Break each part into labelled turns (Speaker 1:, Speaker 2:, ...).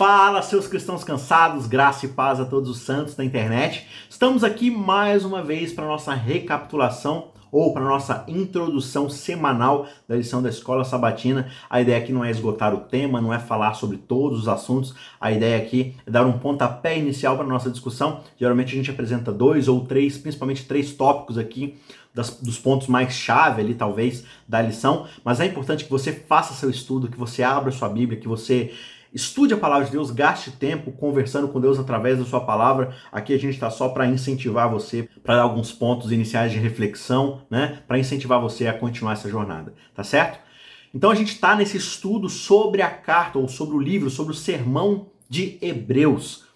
Speaker 1: Fala, seus cristãos cansados, graça e paz a todos os santos da internet. Estamos aqui mais uma vez para nossa recapitulação ou para nossa introdução semanal da lição da Escola Sabatina. A ideia aqui não é esgotar o tema, não é falar sobre todos os assuntos. A ideia aqui é dar um pontapé inicial para nossa discussão. Geralmente a gente apresenta dois ou três, principalmente três tópicos aqui das, dos pontos mais chave ali, talvez, da lição. Mas é importante que você faça seu estudo, que você abra sua Bíblia, que você Estude a palavra de Deus, gaste tempo conversando com Deus através da sua palavra. Aqui a gente está só para incentivar você, para dar alguns pontos iniciais de reflexão, né? Para incentivar você a continuar essa jornada, tá certo? Então a gente está nesse estudo sobre a carta ou sobre o livro, sobre o sermão de Hebreus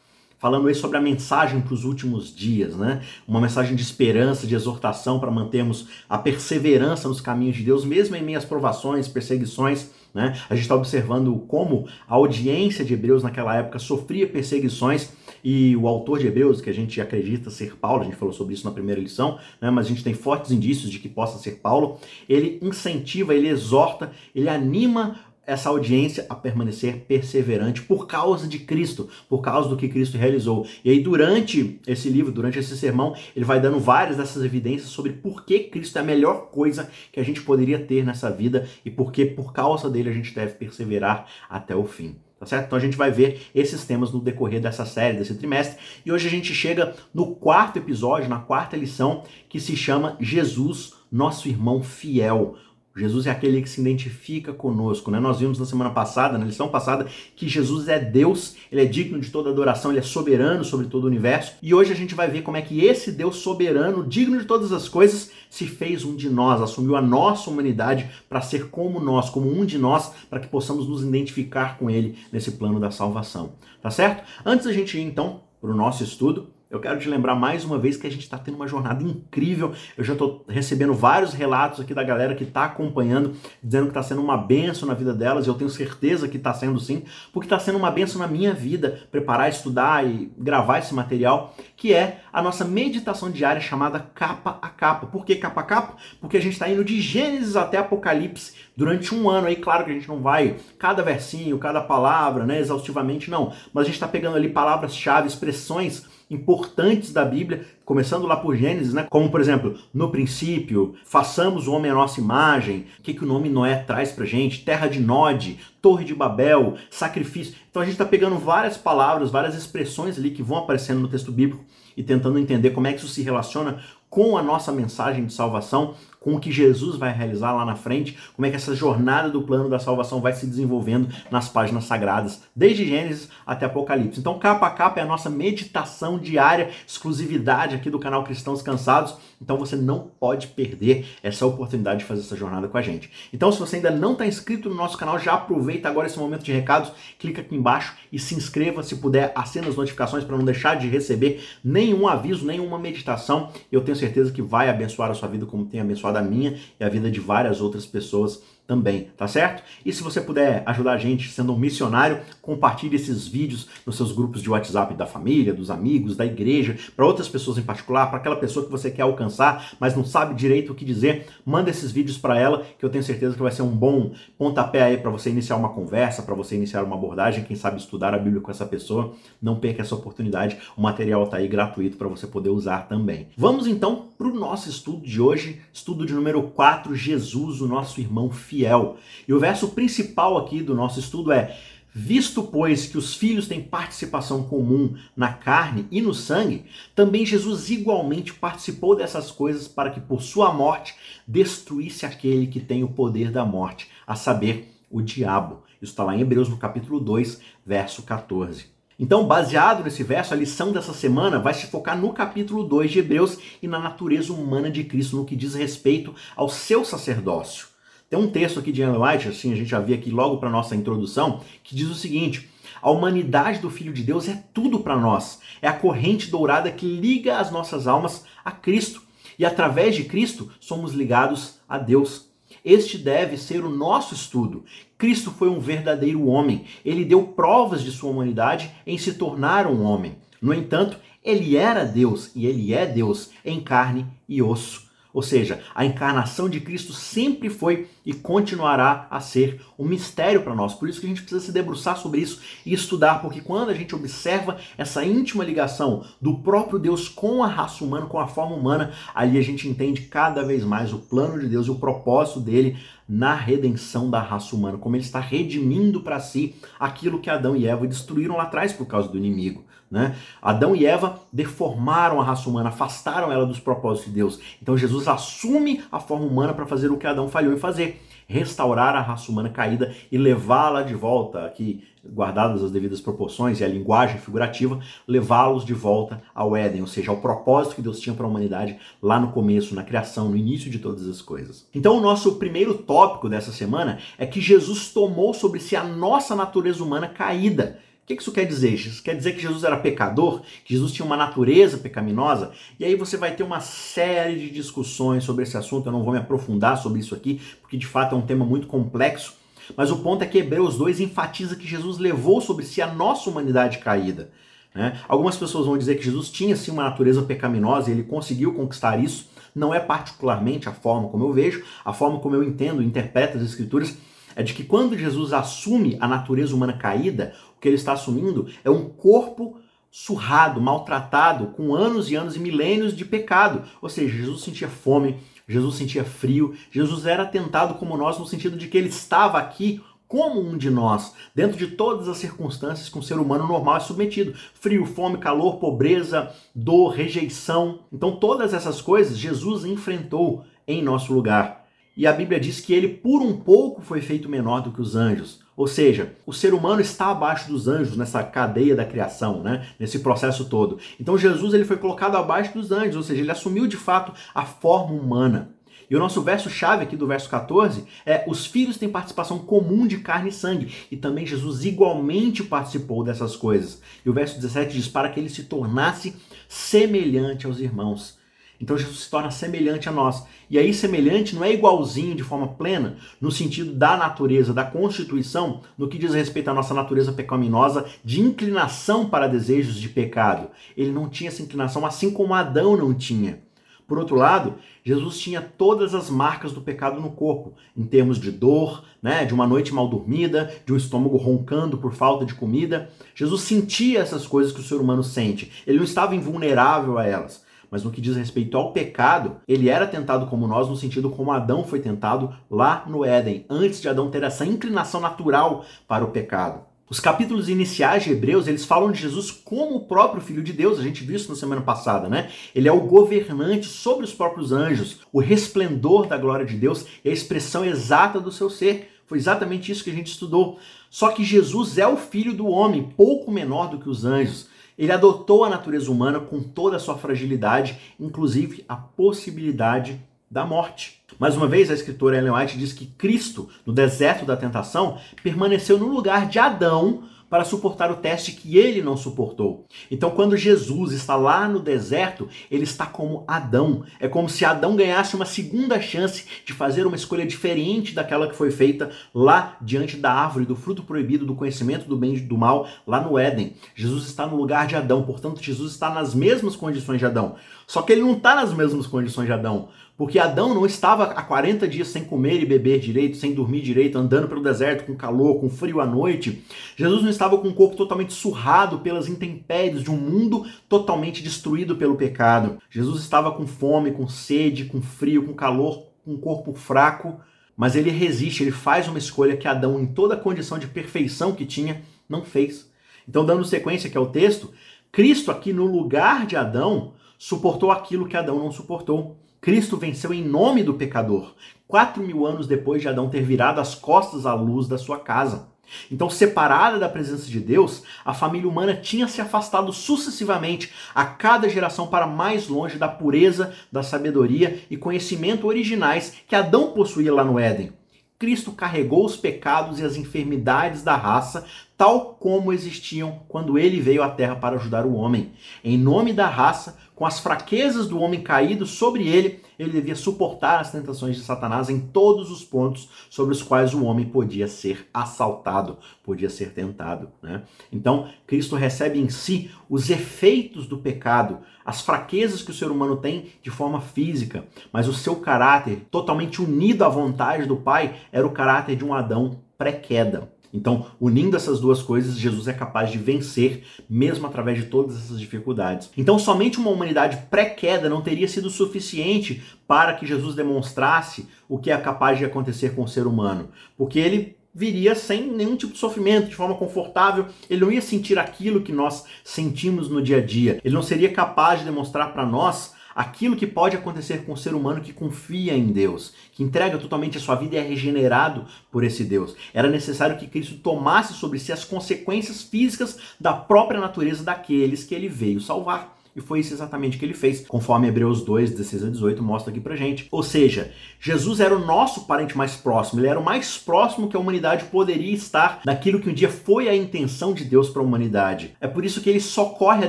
Speaker 1: falando aí sobre a mensagem para os últimos dias, né? Uma mensagem de esperança, de exortação para mantermos a perseverança nos caminhos de Deus, mesmo em meio às provações, perseguições, né? A gente está observando como a audiência de Hebreus naquela época sofria perseguições e o autor de Hebreus, que a gente acredita ser Paulo, a gente falou sobre isso na primeira lição, né? mas a gente tem fortes indícios de que possa ser Paulo, ele incentiva, ele exorta, ele anima essa audiência a permanecer perseverante por causa de Cristo, por causa do que Cristo realizou. E aí, durante esse livro, durante esse sermão, ele vai dando várias dessas evidências sobre por que Cristo é a melhor coisa que a gente poderia ter nessa vida e por que, por causa dele, a gente deve perseverar até o fim. Tá certo? Então a gente vai ver esses temas no decorrer dessa série, desse trimestre. E hoje a gente chega no quarto episódio, na quarta lição, que se chama Jesus, nosso irmão fiel. Jesus é aquele que se identifica conosco, né? Nós vimos na semana passada, na lição passada, que Jesus é Deus, ele é digno de toda adoração, ele é soberano sobre todo o universo. E hoje a gente vai ver como é que esse Deus soberano, digno de todas as coisas, se fez um de nós, assumiu a nossa humanidade para ser como nós, como um de nós, para que possamos nos identificar com ele nesse plano da salvação. Tá certo? Antes da gente ir então para o nosso estudo, eu quero te lembrar mais uma vez que a gente está tendo uma jornada incrível. Eu já estou recebendo vários relatos aqui da galera que está acompanhando, dizendo que está sendo uma benção na vida delas. E eu tenho certeza que está sendo sim, porque está sendo uma benção na minha vida preparar, estudar e gravar esse material, que é a nossa meditação diária chamada capa a capa. Por que capa a capa? Porque a gente está indo de Gênesis até Apocalipse durante um ano. Aí, claro que a gente não vai cada versinho, cada palavra, né, exaustivamente, não. Mas a gente está pegando ali palavras-chave, expressões importantes da Bíblia, começando lá por Gênesis, né? Como, por exemplo, no princípio, façamos o homem à nossa imagem. O que, que o nome Noé traz pra gente? Terra de Nod, Torre de Babel, sacrifício. Então a gente está pegando várias palavras, várias expressões ali que vão aparecendo no texto bíblico e tentando entender como é que isso se relaciona com a nossa mensagem de salvação, com o que Jesus vai realizar lá na frente, como é que essa jornada do plano da salvação vai se desenvolvendo nas páginas sagradas, desde Gênesis até Apocalipse. Então, capa a capa é a nossa meditação diária, exclusividade aqui do canal Cristãos Cansados. Então, você não pode perder essa oportunidade de fazer essa jornada com a gente. Então, se você ainda não está inscrito no nosso canal, já aproveita agora esse momento de recados, clica aqui embaixo e se inscreva, se puder, acenda as notificações para não deixar de receber nenhum aviso, nenhuma meditação. Eu tenho certeza que vai abençoar a sua vida como tem abençoado a minha e a vida de várias outras pessoas também, tá certo? E se você puder ajudar a gente sendo um missionário, compartilhe esses vídeos nos seus grupos de WhatsApp da família, dos amigos, da igreja, para outras pessoas em particular, para aquela pessoa que você quer alcançar, mas não sabe direito o que dizer, manda esses vídeos para ela, que eu tenho certeza que vai ser um bom pontapé aí para você iniciar uma conversa, para você iniciar uma abordagem, quem sabe estudar a Bíblia com essa pessoa. Não perca essa oportunidade, o material tá aí gratuito para você poder usar também. Vamos então para o nosso estudo de hoje, estudo de número 4, Jesus, o nosso irmão fiel fiel. E o verso principal aqui do nosso estudo é: Visto, pois, que os filhos têm participação comum na carne e no sangue, também Jesus igualmente participou dessas coisas para que por sua morte destruísse aquele que tem o poder da morte, a saber, o diabo. Isso está lá em Hebreus no capítulo 2, verso 14. Então, baseado nesse verso, a lição dessa semana vai se focar no capítulo 2 de Hebreus e na natureza humana de Cristo, no que diz respeito ao seu sacerdócio. Tem um texto aqui de Ellen White, assim, a gente já viu aqui logo para nossa introdução, que diz o seguinte: a humanidade do Filho de Deus é tudo para nós. É a corrente dourada que liga as nossas almas a Cristo. E através de Cristo somos ligados a Deus. Este deve ser o nosso estudo. Cristo foi um verdadeiro homem. Ele deu provas de sua humanidade em se tornar um homem. No entanto, ele era Deus e ele é Deus em carne e osso. Ou seja, a encarnação de Cristo sempre foi e continuará a ser um mistério para nós. Por isso que a gente precisa se debruçar sobre isso e estudar, porque quando a gente observa essa íntima ligação do próprio Deus com a raça humana, com a forma humana, ali a gente entende cada vez mais o plano de Deus e o propósito dele na redenção da raça humana, como ele está redimindo para si aquilo que Adão e Eva destruíram lá atrás por causa do inimigo. Né? Adão e Eva deformaram a raça humana, afastaram ela dos propósitos de Deus. Então Jesus assume a forma humana para fazer o que Adão falhou em fazer restaurar a raça humana caída e levá-la de volta, aqui guardadas as devidas proporções e a linguagem figurativa, levá-los de volta ao Éden, ou seja, ao propósito que Deus tinha para a humanidade lá no começo, na criação, no início de todas as coisas. Então, o nosso primeiro tópico dessa semana é que Jesus tomou sobre si a nossa natureza humana caída o que isso quer dizer? Isso quer dizer que Jesus era pecador, que Jesus tinha uma natureza pecaminosa? E aí você vai ter uma série de discussões sobre esse assunto. Eu não vou me aprofundar sobre isso aqui, porque de fato é um tema muito complexo. Mas o ponto é que Hebreus 2 enfatiza que Jesus levou sobre si a nossa humanidade caída. Né? Algumas pessoas vão dizer que Jesus tinha sim uma natureza pecaminosa e ele conseguiu conquistar isso. Não é particularmente a forma como eu vejo, a forma como eu entendo, interpreto as escrituras é de que quando Jesus assume a natureza humana caída, que ele está assumindo é um corpo surrado, maltratado, com anos e anos e milênios de pecado. Ou seja, Jesus sentia fome, Jesus sentia frio, Jesus era tentado como nós no sentido de que ele estava aqui como um de nós, dentro de todas as circunstâncias que um ser humano normal é submetido: frio, fome, calor, pobreza, dor, rejeição. Então, todas essas coisas Jesus enfrentou em nosso lugar. E a Bíblia diz que ele, por um pouco, foi feito menor do que os anjos. Ou seja, o ser humano está abaixo dos anjos nessa cadeia da criação, né? nesse processo todo. Então Jesus ele foi colocado abaixo dos anjos, ou seja, ele assumiu de fato a forma humana. E o nosso verso-chave aqui do verso 14 é: os filhos têm participação comum de carne e sangue. E também Jesus igualmente participou dessas coisas. E o verso 17 diz: para que ele se tornasse semelhante aos irmãos. Então Jesus se torna semelhante a nós. E aí, semelhante não é igualzinho de forma plena, no sentido da natureza, da constituição, no que diz respeito à nossa natureza pecaminosa, de inclinação para desejos de pecado. Ele não tinha essa inclinação, assim como Adão não tinha. Por outro lado, Jesus tinha todas as marcas do pecado no corpo, em termos de dor, né, de uma noite mal dormida, de um estômago roncando por falta de comida. Jesus sentia essas coisas que o ser humano sente. Ele não estava invulnerável a elas mas no que diz respeito ao pecado, ele era tentado como nós, no sentido como Adão foi tentado lá no Éden, antes de Adão ter essa inclinação natural para o pecado. Os capítulos iniciais de Hebreus, eles falam de Jesus como o próprio Filho de Deus, a gente viu isso na semana passada, né? Ele é o governante sobre os próprios anjos, o resplendor da glória de Deus e a expressão exata do seu ser. Foi exatamente isso que a gente estudou. Só que Jesus é o Filho do homem, pouco menor do que os anjos. Ele adotou a natureza humana com toda a sua fragilidade, inclusive a possibilidade da morte. Mais uma vez, a escritora Ellen White diz que Cristo, no deserto da tentação, permaneceu no lugar de Adão para suportar o teste que ele não suportou. Então, quando Jesus está lá no deserto, ele está como Adão. É como se Adão ganhasse uma segunda chance de fazer uma escolha diferente daquela que foi feita lá diante da árvore do fruto proibido do conhecimento do bem e do mal, lá no Éden. Jesus está no lugar de Adão, portanto, Jesus está nas mesmas condições de Adão. Só que ele não está nas mesmas condições de Adão. Porque Adão não estava há 40 dias sem comer e beber direito, sem dormir direito, andando pelo deserto com calor, com frio à noite. Jesus não estava com o corpo totalmente surrado pelas intempéries de um mundo totalmente destruído pelo pecado. Jesus estava com fome, com sede, com frio, com calor, com um corpo fraco, mas ele resiste, ele faz uma escolha que Adão, em toda a condição de perfeição que tinha, não fez. Então, dando sequência aqui ao texto, Cristo aqui no lugar de Adão suportou aquilo que Adão não suportou. Cristo venceu em nome do pecador, quatro mil anos depois de Adão ter virado as costas à luz da sua casa. Então, separada da presença de Deus, a família humana tinha se afastado sucessivamente a cada geração para mais longe da pureza, da sabedoria e conhecimento originais que Adão possuía lá no Éden. Cristo carregou os pecados e as enfermidades da raça, tal como existiam quando ele veio à terra para ajudar o homem. Em nome da raça, com as fraquezas do homem caído sobre ele, ele devia suportar as tentações de Satanás em todos os pontos sobre os quais o homem podia ser assaltado, podia ser tentado. Né? Então, Cristo recebe em si os efeitos do pecado, as fraquezas que o ser humano tem de forma física, mas o seu caráter, totalmente unido à vontade do Pai, era o caráter de um Adão pré-queda. Então, unindo essas duas coisas, Jesus é capaz de vencer, mesmo através de todas essas dificuldades. Então, somente uma humanidade pré-queda não teria sido suficiente para que Jesus demonstrasse o que é capaz de acontecer com o ser humano, porque ele viria sem nenhum tipo de sofrimento, de forma confortável, ele não ia sentir aquilo que nós sentimos no dia a dia. Ele não seria capaz de demonstrar para nós aquilo que pode acontecer com o ser humano que confia em Deus, que entrega totalmente a sua vida e é regenerado por esse Deus. Era necessário que Cristo tomasse sobre si as consequências físicas da própria natureza daqueles que ele veio salvar. E foi isso exatamente que ele fez, conforme Hebreus 2, 16 a 18 mostra aqui pra gente. Ou seja, Jesus era o nosso parente mais próximo, ele era o mais próximo que a humanidade poderia estar daquilo que um dia foi a intenção de Deus para a humanidade. É por isso que ele socorre a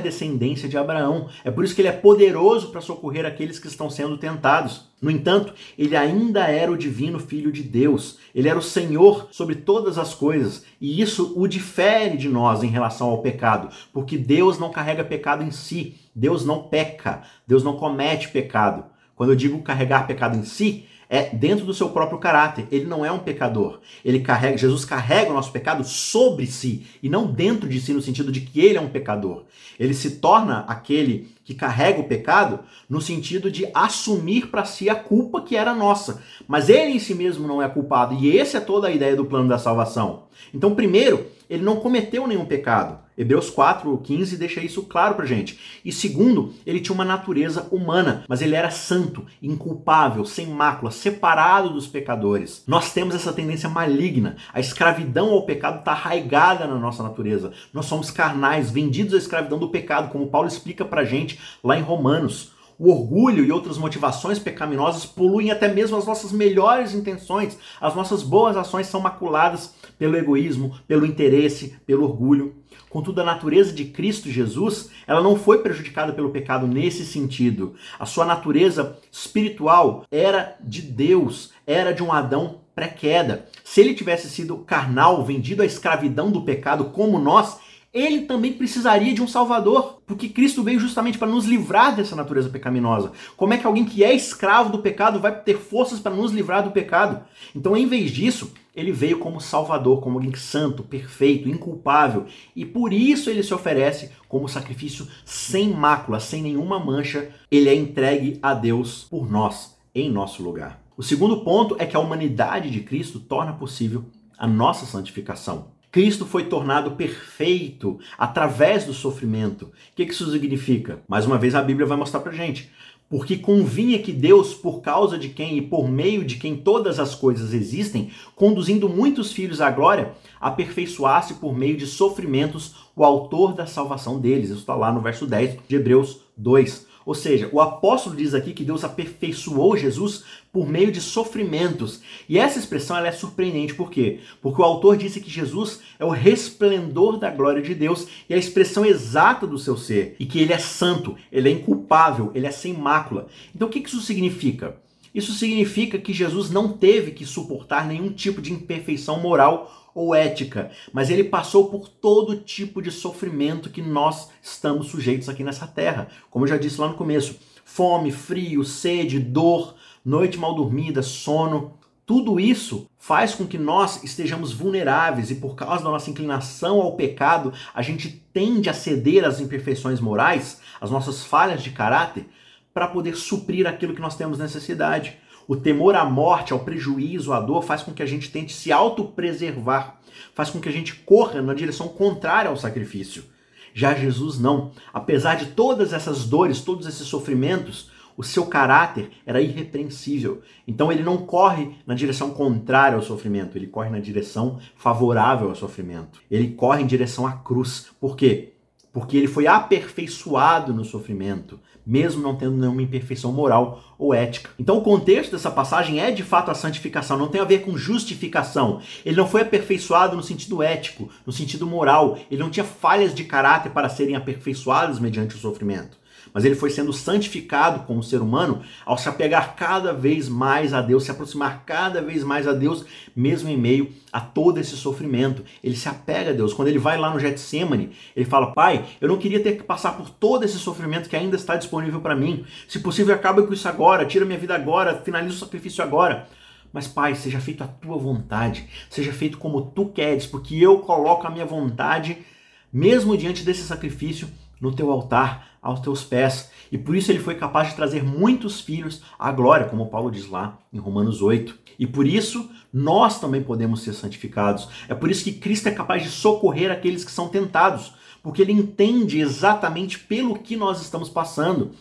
Speaker 1: descendência de Abraão. É por isso que ele é poderoso para socorrer aqueles que estão sendo tentados. No entanto, ele ainda era o divino Filho de Deus. Ele era o Senhor sobre todas as coisas. E isso o difere de nós em relação ao pecado, porque Deus não carrega pecado em si. Deus não peca. Deus não comete pecado. Quando eu digo carregar pecado em si, é dentro do seu próprio caráter. Ele não é um pecador. Ele carrega, Jesus carrega o nosso pecado sobre si e não dentro de si no sentido de que ele é um pecador. Ele se torna aquele que carrega o pecado no sentido de assumir para si a culpa que era nossa. Mas ele em si mesmo não é culpado e essa é toda a ideia do plano da salvação. Então, primeiro, ele não cometeu nenhum pecado. Hebreus 4, 15 deixa isso claro pra gente. E segundo, ele tinha uma natureza humana, mas ele era santo, inculpável, sem mácula, separado dos pecadores. Nós temos essa tendência maligna. A escravidão ao pecado está arraigada na nossa natureza. Nós somos carnais, vendidos à escravidão do pecado, como Paulo explica pra gente lá em Romanos. O orgulho e outras motivações pecaminosas poluem até mesmo as nossas melhores intenções. As nossas boas ações são maculadas pelo egoísmo, pelo interesse, pelo orgulho. Contudo, a natureza de Cristo Jesus, ela não foi prejudicada pelo pecado nesse sentido. A sua natureza espiritual era de Deus, era de um Adão pré-queda. Se ele tivesse sido carnal, vendido à escravidão do pecado como nós, ele também precisaria de um Salvador, porque Cristo veio justamente para nos livrar dessa natureza pecaminosa. Como é que alguém que é escravo do pecado vai ter forças para nos livrar do pecado? Então, em vez disso, ele veio como Salvador, como alguém santo, perfeito, inculpável, e por isso ele se oferece como sacrifício sem mácula, sem nenhuma mancha. Ele é entregue a Deus por nós, em nosso lugar. O segundo ponto é que a humanidade de Cristo torna possível a nossa santificação. Cristo foi tornado perfeito através do sofrimento. O que isso significa? Mais uma vez a Bíblia vai mostrar pra gente porque convinha que Deus, por causa de quem e por meio de quem todas as coisas existem, conduzindo muitos filhos à glória, aperfeiçoasse por meio de sofrimentos o autor da salvação deles. Isso está lá no verso 10 de Hebreus 2. Ou seja, o apóstolo diz aqui que Deus aperfeiçoou Jesus por meio de sofrimentos. E essa expressão ela é surpreendente, por quê? Porque o autor disse que Jesus é o resplendor da glória de Deus e a expressão exata do seu ser, e que ele é santo, ele é inculpável, ele é sem mácula. Então o que isso significa? Isso significa que Jesus não teve que suportar nenhum tipo de imperfeição moral ou ética, mas ele passou por todo tipo de sofrimento que nós estamos sujeitos aqui nessa terra. Como eu já disse lá no começo, fome, frio, sede, dor, noite mal dormida, sono, tudo isso faz com que nós estejamos vulneráveis e por causa da nossa inclinação ao pecado, a gente tende a ceder às imperfeições morais, às nossas falhas de caráter, para poder suprir aquilo que nós temos necessidade. O temor à morte, ao prejuízo, à dor, faz com que a gente tente se autopreservar, faz com que a gente corra na direção contrária ao sacrifício. Já Jesus não. Apesar de todas essas dores, todos esses sofrimentos, o seu caráter era irrepreensível. Então ele não corre na direção contrária ao sofrimento, ele corre na direção favorável ao sofrimento. Ele corre em direção à cruz. Por quê? porque ele foi aperfeiçoado no sofrimento, mesmo não tendo nenhuma imperfeição moral ou ética. Então o contexto dessa passagem é de fato a santificação, não tem a ver com justificação. Ele não foi aperfeiçoado no sentido ético, no sentido moral, ele não tinha falhas de caráter para serem aperfeiçoados mediante o sofrimento mas ele foi sendo santificado como ser humano ao se apegar cada vez mais a Deus, se aproximar cada vez mais a Deus, mesmo em meio a todo esse sofrimento. Ele se apega a Deus. Quando ele vai lá no Getsemane, ele fala: Pai, eu não queria ter que passar por todo esse sofrimento que ainda está disponível para mim. Se possível, acaba com isso agora, tira minha vida agora, finaliza o sacrifício agora. Mas, Pai, seja feito a tua vontade, seja feito como tu queres, porque eu coloco a minha vontade, mesmo diante desse sacrifício, no teu altar, aos teus pés. E por isso ele foi capaz de trazer muitos filhos à glória, como Paulo diz lá em Romanos 8. E por isso nós também podemos ser santificados. É por isso que Cristo é capaz de socorrer aqueles que são tentados, porque ele entende exatamente pelo que nós estamos passando.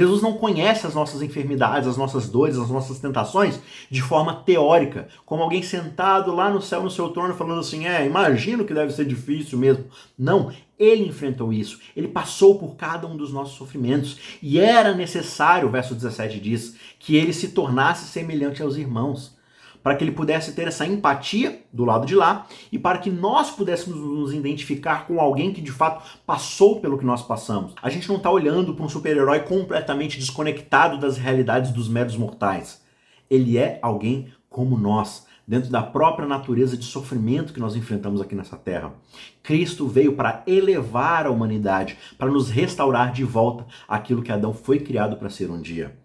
Speaker 1: Jesus não conhece as nossas enfermidades, as nossas dores, as nossas tentações de forma teórica, como alguém sentado lá no céu no seu trono falando assim: "É, imagino que deve ser difícil mesmo". Não, ele enfrentou isso, ele passou por cada um dos nossos sofrimentos. E era necessário, o verso 17 diz, que ele se tornasse semelhante aos irmãos para que ele pudesse ter essa empatia do lado de lá e para que nós pudéssemos nos identificar com alguém que de fato passou pelo que nós passamos. A gente não está olhando para um super-herói completamente desconectado das realidades dos meros mortais. Ele é alguém como nós, dentro da própria natureza de sofrimento que nós enfrentamos aqui nessa terra. Cristo veio para elevar a humanidade, para nos restaurar de volta aquilo que Adão foi criado para ser um dia.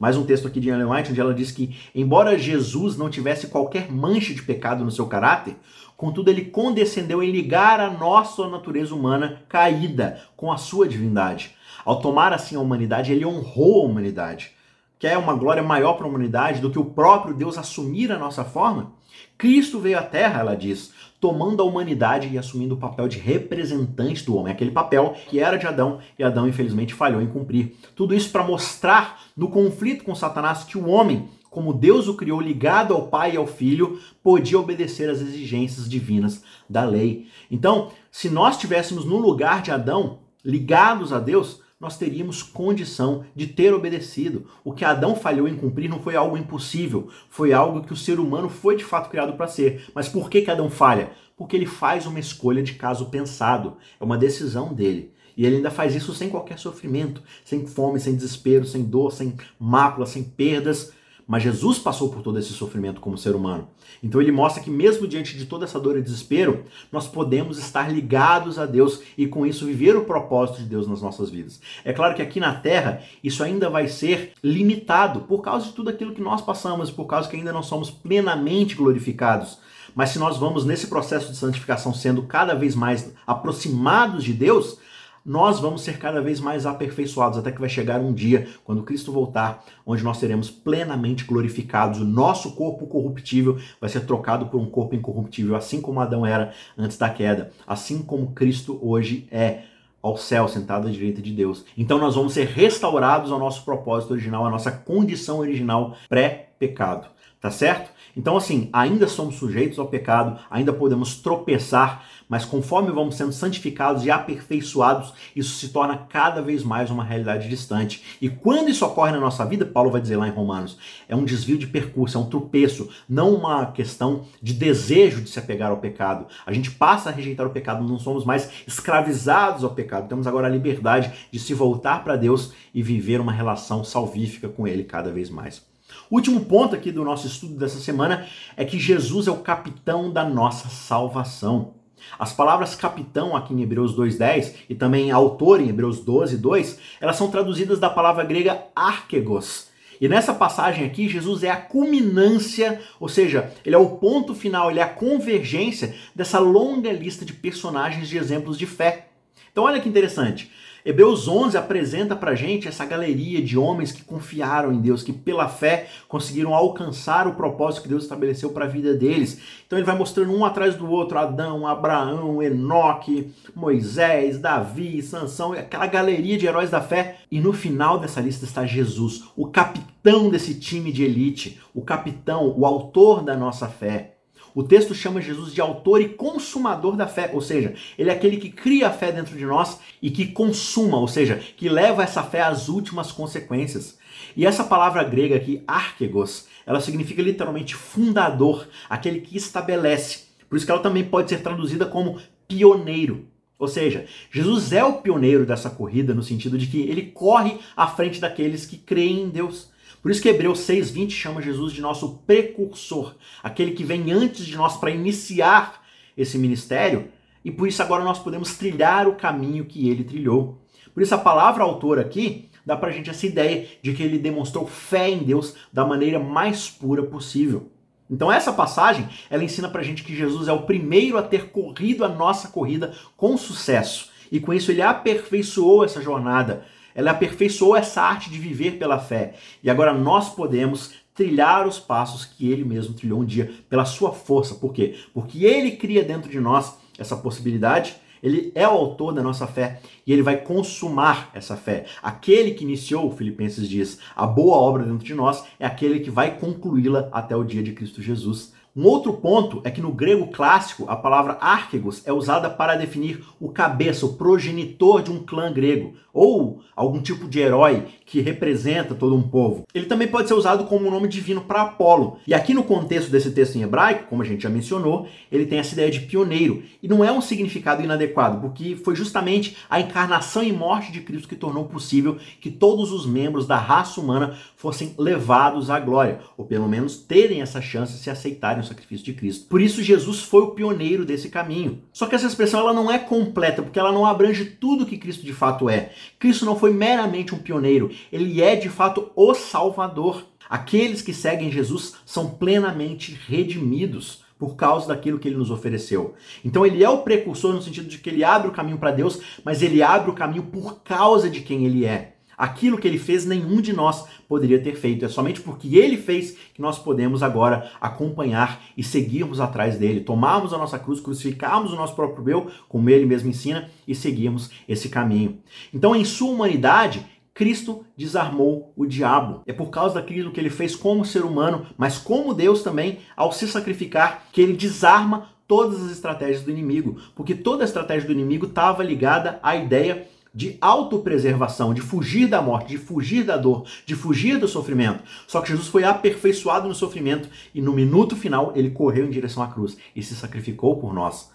Speaker 1: Mais um texto aqui de Ellen White, onde ela diz que, embora Jesus não tivesse qualquer mancha de pecado no seu caráter, contudo ele condescendeu em ligar a nossa natureza humana caída com a sua divindade. Ao tomar assim a humanidade, ele honrou a humanidade. Quer uma glória maior para a humanidade do que o próprio Deus assumir a nossa forma? Cristo veio à Terra, ela diz, tomando a humanidade e assumindo o papel de representante do homem, aquele papel que era de Adão e Adão infelizmente falhou em cumprir. Tudo isso para mostrar no conflito com Satanás que o homem, como Deus o criou ligado ao Pai e ao Filho, podia obedecer às exigências divinas da lei. Então, se nós estivéssemos no lugar de Adão, ligados a Deus, nós teríamos condição de ter obedecido. O que Adão falhou em cumprir não foi algo impossível, foi algo que o ser humano foi de fato criado para ser. Mas por que, que Adão falha? Porque ele faz uma escolha de caso pensado, é uma decisão dele. E ele ainda faz isso sem qualquer sofrimento, sem fome, sem desespero, sem dor, sem mácula, sem perdas. Mas Jesus passou por todo esse sofrimento como ser humano. Então ele mostra que mesmo diante de toda essa dor e desespero, nós podemos estar ligados a Deus e com isso viver o propósito de Deus nas nossas vidas. É claro que aqui na terra isso ainda vai ser limitado por causa de tudo aquilo que nós passamos, por causa que ainda não somos plenamente glorificados. Mas se nós vamos nesse processo de santificação sendo cada vez mais aproximados de Deus, nós vamos ser cada vez mais aperfeiçoados, até que vai chegar um dia, quando Cristo voltar, onde nós seremos plenamente glorificados. O nosso corpo corruptível vai ser trocado por um corpo incorruptível, assim como Adão era antes da queda, assim como Cristo hoje é ao céu, sentado à direita de Deus. Então nós vamos ser restaurados ao nosso propósito original, à nossa condição original pré-pecado. Tá certo? Então, assim, ainda somos sujeitos ao pecado, ainda podemos tropeçar, mas conforme vamos sendo santificados e aperfeiçoados, isso se torna cada vez mais uma realidade distante. E quando isso ocorre na nossa vida, Paulo vai dizer lá em Romanos, é um desvio de percurso, é um tropeço, não uma questão de desejo de se apegar ao pecado. A gente passa a rejeitar o pecado, não somos mais escravizados ao pecado, temos agora a liberdade de se voltar para Deus e viver uma relação salvífica com Ele cada vez mais. O último ponto aqui do nosso estudo dessa semana é que Jesus é o capitão da nossa salvação. As palavras capitão aqui em Hebreus 2:10 e também autor em Hebreus 12:2, elas são traduzidas da palavra grega archegos. E nessa passagem aqui, Jesus é a culminância, ou seja, ele é o ponto final, ele é a convergência dessa longa lista de personagens de exemplos de fé. Então olha que interessante. Hebreus 11 apresenta para gente essa galeria de homens que confiaram em Deus, que pela fé conseguiram alcançar o propósito que Deus estabeleceu para a vida deles. Então ele vai mostrando um atrás do outro, Adão, Abraão, Enoque, Moisés, Davi, Sansão, aquela galeria de heróis da fé. E no final dessa lista está Jesus, o capitão desse time de elite, o capitão, o autor da nossa fé. O texto chama Jesus de autor e consumador da fé, ou seja, ele é aquele que cria a fé dentro de nós e que consuma, ou seja, que leva essa fé às últimas consequências. E essa palavra grega aqui, archegos, ela significa literalmente fundador, aquele que estabelece. Por isso que ela também pode ser traduzida como pioneiro. Ou seja, Jesus é o pioneiro dessa corrida no sentido de que ele corre à frente daqueles que creem em Deus. Por isso que Hebreus 6:20 chama Jesus de nosso precursor, aquele que vem antes de nós para iniciar esse ministério, e por isso agora nós podemos trilhar o caminho que ele trilhou. Por isso a palavra autor aqui dá pra gente essa ideia de que ele demonstrou fé em Deus da maneira mais pura possível. Então essa passagem, ela ensina pra gente que Jesus é o primeiro a ter corrido a nossa corrida com sucesso. E com isso ele aperfeiçoou essa jornada. Ela aperfeiçoou essa arte de viver pela fé. E agora nós podemos trilhar os passos que ele mesmo trilhou um dia pela sua força. Por quê? Porque ele cria dentro de nós essa possibilidade ele é o autor da nossa fé e ele vai consumar essa fé. Aquele que iniciou, Filipenses diz, a boa obra dentro de nós é aquele que vai concluí-la até o dia de Cristo Jesus. Um outro ponto é que no grego clássico a palavra archegos é usada para definir o cabeça, o progenitor de um clã grego, ou algum tipo de herói que representa todo um povo. Ele também pode ser usado como um nome divino para Apolo. E aqui no contexto desse texto em hebraico, como a gente já mencionou, ele tem essa ideia de pioneiro. E não é um significado inadequado, porque foi justamente a encarnação e morte de Cristo que tornou possível que todos os membros da raça humana fossem levados à glória, ou pelo menos terem essa chance de se aceitarem o sacrifício de Cristo. Por isso Jesus foi o pioneiro desse caminho. Só que essa expressão ela não é completa, porque ela não abrange tudo que Cristo de fato é. Cristo não foi meramente um pioneiro, ele é de fato o Salvador. Aqueles que seguem Jesus são plenamente redimidos por causa daquilo que ele nos ofereceu. Então ele é o precursor no sentido de que ele abre o caminho para Deus, mas ele abre o caminho por causa de quem ele é. Aquilo que ele fez, nenhum de nós poderia ter feito. É somente porque ele fez que nós podemos agora acompanhar e seguirmos atrás dele, tomarmos a nossa cruz, crucificarmos o nosso próprio eu, como ele mesmo ensina, e seguirmos esse caminho. Então, em sua humanidade, Cristo desarmou o diabo. É por causa daquilo que ele fez como ser humano, mas como Deus também, ao se sacrificar, que ele desarma todas as estratégias do inimigo, porque toda a estratégia do inimigo estava ligada à ideia de autopreservação, de fugir da morte, de fugir da dor, de fugir do sofrimento. Só que Jesus foi aperfeiçoado no sofrimento e no minuto final ele correu em direção à cruz e se sacrificou por nós,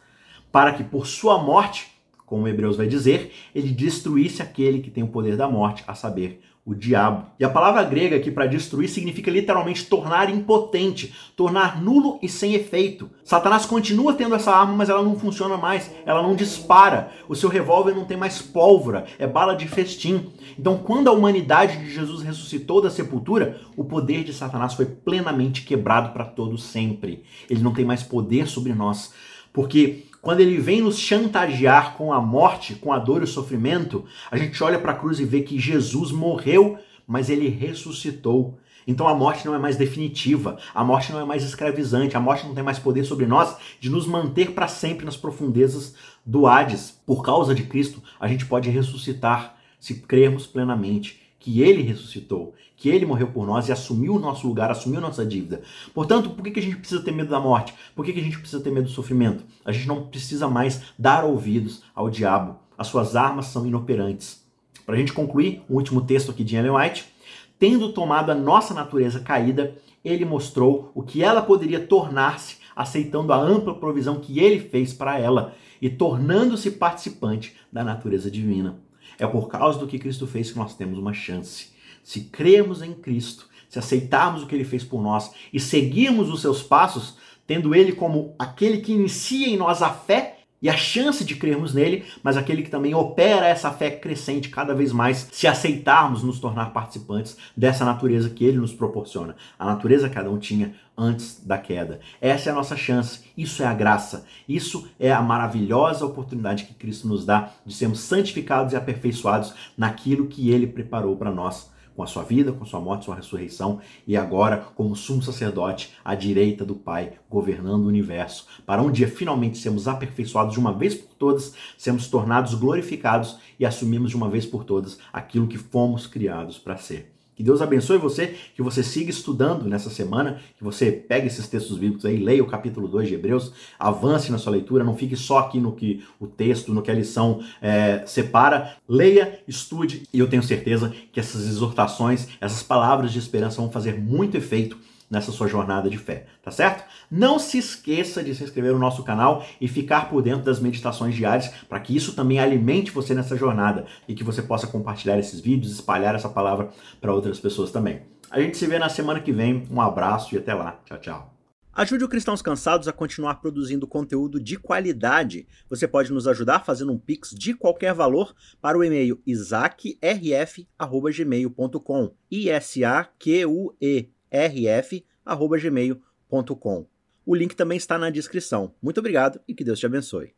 Speaker 1: para que por sua morte, como Hebreus vai dizer, ele destruísse aquele que tem o poder da morte, a saber, o diabo. E a palavra grega aqui para destruir significa literalmente tornar impotente, tornar nulo e sem efeito. Satanás continua tendo essa arma, mas ela não funciona mais, ela não dispara. O seu revólver não tem mais pólvora, é bala de festim. Então, quando a humanidade de Jesus ressuscitou da sepultura, o poder de Satanás foi plenamente quebrado para todo sempre. Ele não tem mais poder sobre nós, porque quando ele vem nos chantagear com a morte, com a dor e o sofrimento, a gente olha para a cruz e vê que Jesus morreu, mas ele ressuscitou. Então a morte não é mais definitiva, a morte não é mais escravizante, a morte não tem mais poder sobre nós de nos manter para sempre nas profundezas do Hades. Por causa de Cristo, a gente pode ressuscitar se crermos plenamente que ele ressuscitou, que ele morreu por nós e assumiu o nosso lugar, assumiu nossa dívida. Portanto, por que a gente precisa ter medo da morte? Por que a gente precisa ter medo do sofrimento? A gente não precisa mais dar ouvidos ao diabo. As suas armas são inoperantes. Para a gente concluir, o último texto aqui de Ellen White, tendo tomado a nossa natureza caída, ele mostrou o que ela poderia tornar-se aceitando a ampla provisão que ele fez para ela e tornando-se participante da natureza divina. É por causa do que Cristo fez que nós temos uma chance. Se cremos em Cristo, se aceitarmos o que ele fez por nós e seguirmos os seus passos, tendo ele como aquele que inicia em nós a fé e a chance de crermos nele, mas aquele que também opera essa fé crescente cada vez mais, se aceitarmos nos tornar participantes dessa natureza que ele nos proporciona. A natureza que cada um tinha antes da queda. Essa é a nossa chance, isso é a graça, isso é a maravilhosa oportunidade que Cristo nos dá de sermos santificados e aperfeiçoados naquilo que ele preparou para nós com a sua vida, com a sua morte, sua ressurreição e agora como sumo sacerdote à direita do Pai, governando o universo, para um dia finalmente sermos aperfeiçoados de uma vez por todas, sermos tornados glorificados e assumirmos de uma vez por todas aquilo que fomos criados para ser. Que Deus abençoe você, que você siga estudando nessa semana, que você pegue esses textos bíblicos aí, leia o capítulo 2 de Hebreus, avance na sua leitura, não fique só aqui no que o texto, no que a lição é, separa. Leia, estude, e eu tenho certeza que essas exortações, essas palavras de esperança vão fazer muito efeito nessa sua jornada de fé, tá certo? Não se esqueça de se inscrever no nosso canal e ficar por dentro das meditações diárias para que isso também alimente você nessa jornada e que você possa compartilhar esses vídeos, espalhar essa palavra para outras pessoas também. A gente se vê na semana que vem. Um abraço e até lá. Tchau, tchau. Ajude o Cristãos Cansados a continuar produzindo conteúdo de qualidade. Você pode nos ajudar fazendo um pix de qualquer valor para o e-mail isaacrf@gmail.com. I S A Q U E rf@gmail.com. O link também está na descrição. Muito obrigado e que Deus te abençoe.